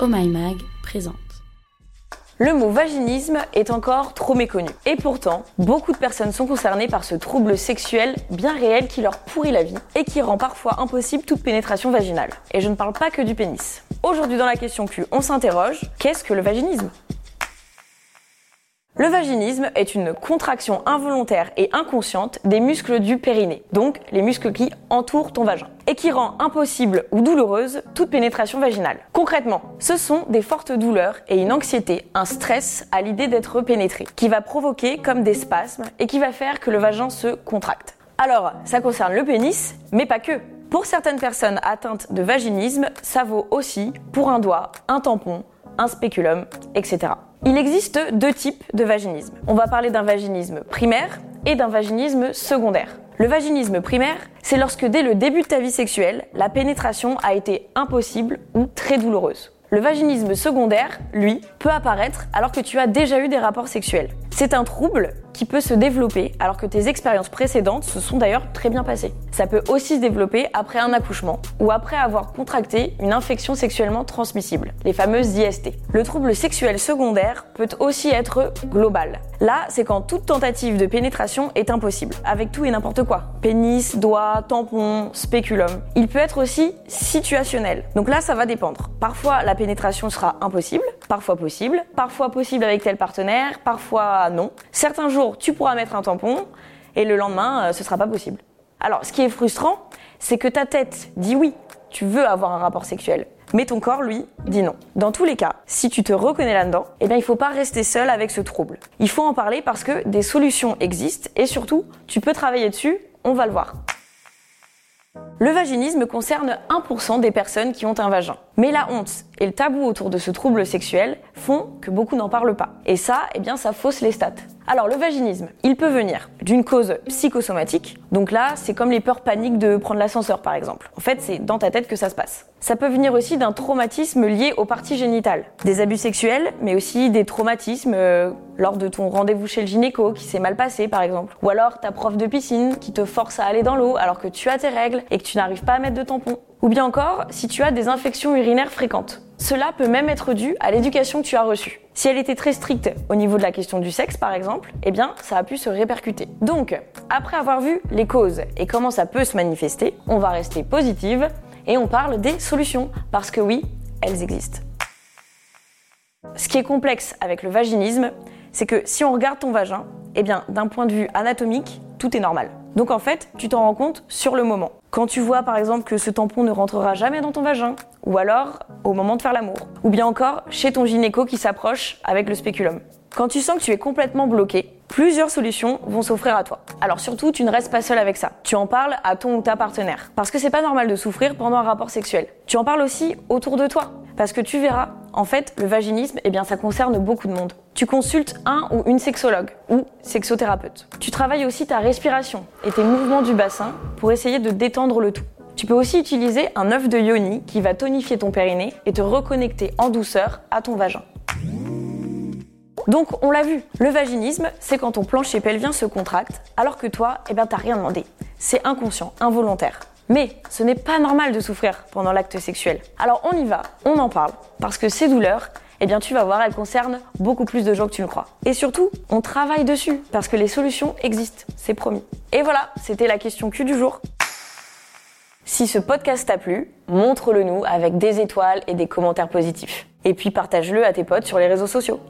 Oh My Mag présente. Le mot vaginisme est encore trop méconnu. Et pourtant, beaucoup de personnes sont concernées par ce trouble sexuel bien réel qui leur pourrit la vie et qui rend parfois impossible toute pénétration vaginale. Et je ne parle pas que du pénis. Aujourd'hui dans la question Q, on s'interroge, qu'est-ce que le vaginisme? Le vaginisme est une contraction involontaire et inconsciente des muscles du périnée, donc les muscles qui entourent ton vagin, et qui rend impossible ou douloureuse toute pénétration vaginale. Concrètement, ce sont des fortes douleurs et une anxiété, un stress à l'idée d'être pénétré, qui va provoquer comme des spasmes et qui va faire que le vagin se contracte. Alors, ça concerne le pénis, mais pas que. Pour certaines personnes atteintes de vaginisme, ça vaut aussi pour un doigt, un tampon, un spéculum, etc. Il existe deux types de vaginisme. On va parler d'un vaginisme primaire et d'un vaginisme secondaire. Le vaginisme primaire, c'est lorsque dès le début de ta vie sexuelle, la pénétration a été impossible ou très douloureuse. Le vaginisme secondaire, lui, peut apparaître alors que tu as déjà eu des rapports sexuels. C'est un trouble qui peut se développer alors que tes expériences précédentes se sont d'ailleurs très bien passées. Ça peut aussi se développer après un accouchement ou après avoir contracté une infection sexuellement transmissible, les fameuses IST. Le trouble sexuel secondaire peut aussi être global. Là, c'est quand toute tentative de pénétration est impossible, avec tout et n'importe quoi. Pénis, doigt, tampon, spéculum. Il peut être aussi situationnel. Donc là, ça va dépendre. Parfois, la pénétration sera impossible, parfois possible, parfois possible avec tel partenaire, parfois non. Certains jours, tu pourras mettre un tampon et le lendemain, euh, ce sera pas possible. Alors, ce qui est frustrant, c'est que ta tête dit oui, tu veux avoir un rapport sexuel. Mais ton corps, lui, dit non. Dans tous les cas, si tu te reconnais là-dedans, eh bien, il faut pas rester seul avec ce trouble. Il faut en parler parce que des solutions existent et surtout, tu peux travailler dessus, on va le voir. Le vaginisme concerne 1% des personnes qui ont un vagin. Mais la honte et le tabou autour de ce trouble sexuel font que beaucoup n'en parlent pas. Et ça, eh bien, ça fausse les stats. Alors le vaginisme, il peut venir d'une cause psychosomatique. Donc là, c'est comme les peurs paniques de prendre l'ascenseur par exemple. En fait, c'est dans ta tête que ça se passe. Ça peut venir aussi d'un traumatisme lié aux parties génitales. Des abus sexuels, mais aussi des traumatismes euh, lors de ton rendez-vous chez le gynéco qui s'est mal passé par exemple. Ou alors ta prof de piscine qui te force à aller dans l'eau alors que tu as tes règles et que tu n'arrives pas à mettre de tampon. Ou bien encore si tu as des infections urinaires fréquentes. Cela peut même être dû à l'éducation que tu as reçue. Si elle était très stricte au niveau de la question du sexe, par exemple, eh bien, ça a pu se répercuter. Donc, après avoir vu les causes et comment ça peut se manifester, on va rester positive et on parle des solutions, parce que oui, elles existent. Ce qui est complexe avec le vaginisme, c'est que si on regarde ton vagin, eh bien, d'un point de vue anatomique, tout est normal. Donc en fait, tu t'en rends compte sur le moment. Quand tu vois par exemple que ce tampon ne rentrera jamais dans ton vagin, ou alors au moment de faire l'amour, ou bien encore chez ton gynéco qui s'approche avec le spéculum. Quand tu sens que tu es complètement bloqué, plusieurs solutions vont s'offrir à toi. Alors surtout, tu ne restes pas seul avec ça. Tu en parles à ton ou ta partenaire. Parce que c'est pas normal de souffrir pendant un rapport sexuel. Tu en parles aussi autour de toi. Parce que tu verras, en fait, le vaginisme, eh bien, ça concerne beaucoup de monde. Tu consultes un ou une sexologue ou sexothérapeute. Tu travailles aussi ta respiration et tes mouvements du bassin pour essayer de détendre le tout. Tu peux aussi utiliser un œuf de yoni qui va tonifier ton périnée et te reconnecter en douceur à ton vagin. Donc, on l'a vu, le vaginisme, c'est quand ton plancher pelvien se contracte, alors que toi, eh t'as rien demandé. C'est inconscient, involontaire. Mais ce n'est pas normal de souffrir pendant l'acte sexuel. Alors on y va, on en parle, parce que ces douleurs, eh bien tu vas voir, elles concernent beaucoup plus de gens que tu le crois. Et surtout, on travaille dessus, parce que les solutions existent, c'est promis. Et voilà, c'était la question Q du jour. Si ce podcast t'a plu, montre-le nous avec des étoiles et des commentaires positifs. Et puis partage-le à tes potes sur les réseaux sociaux.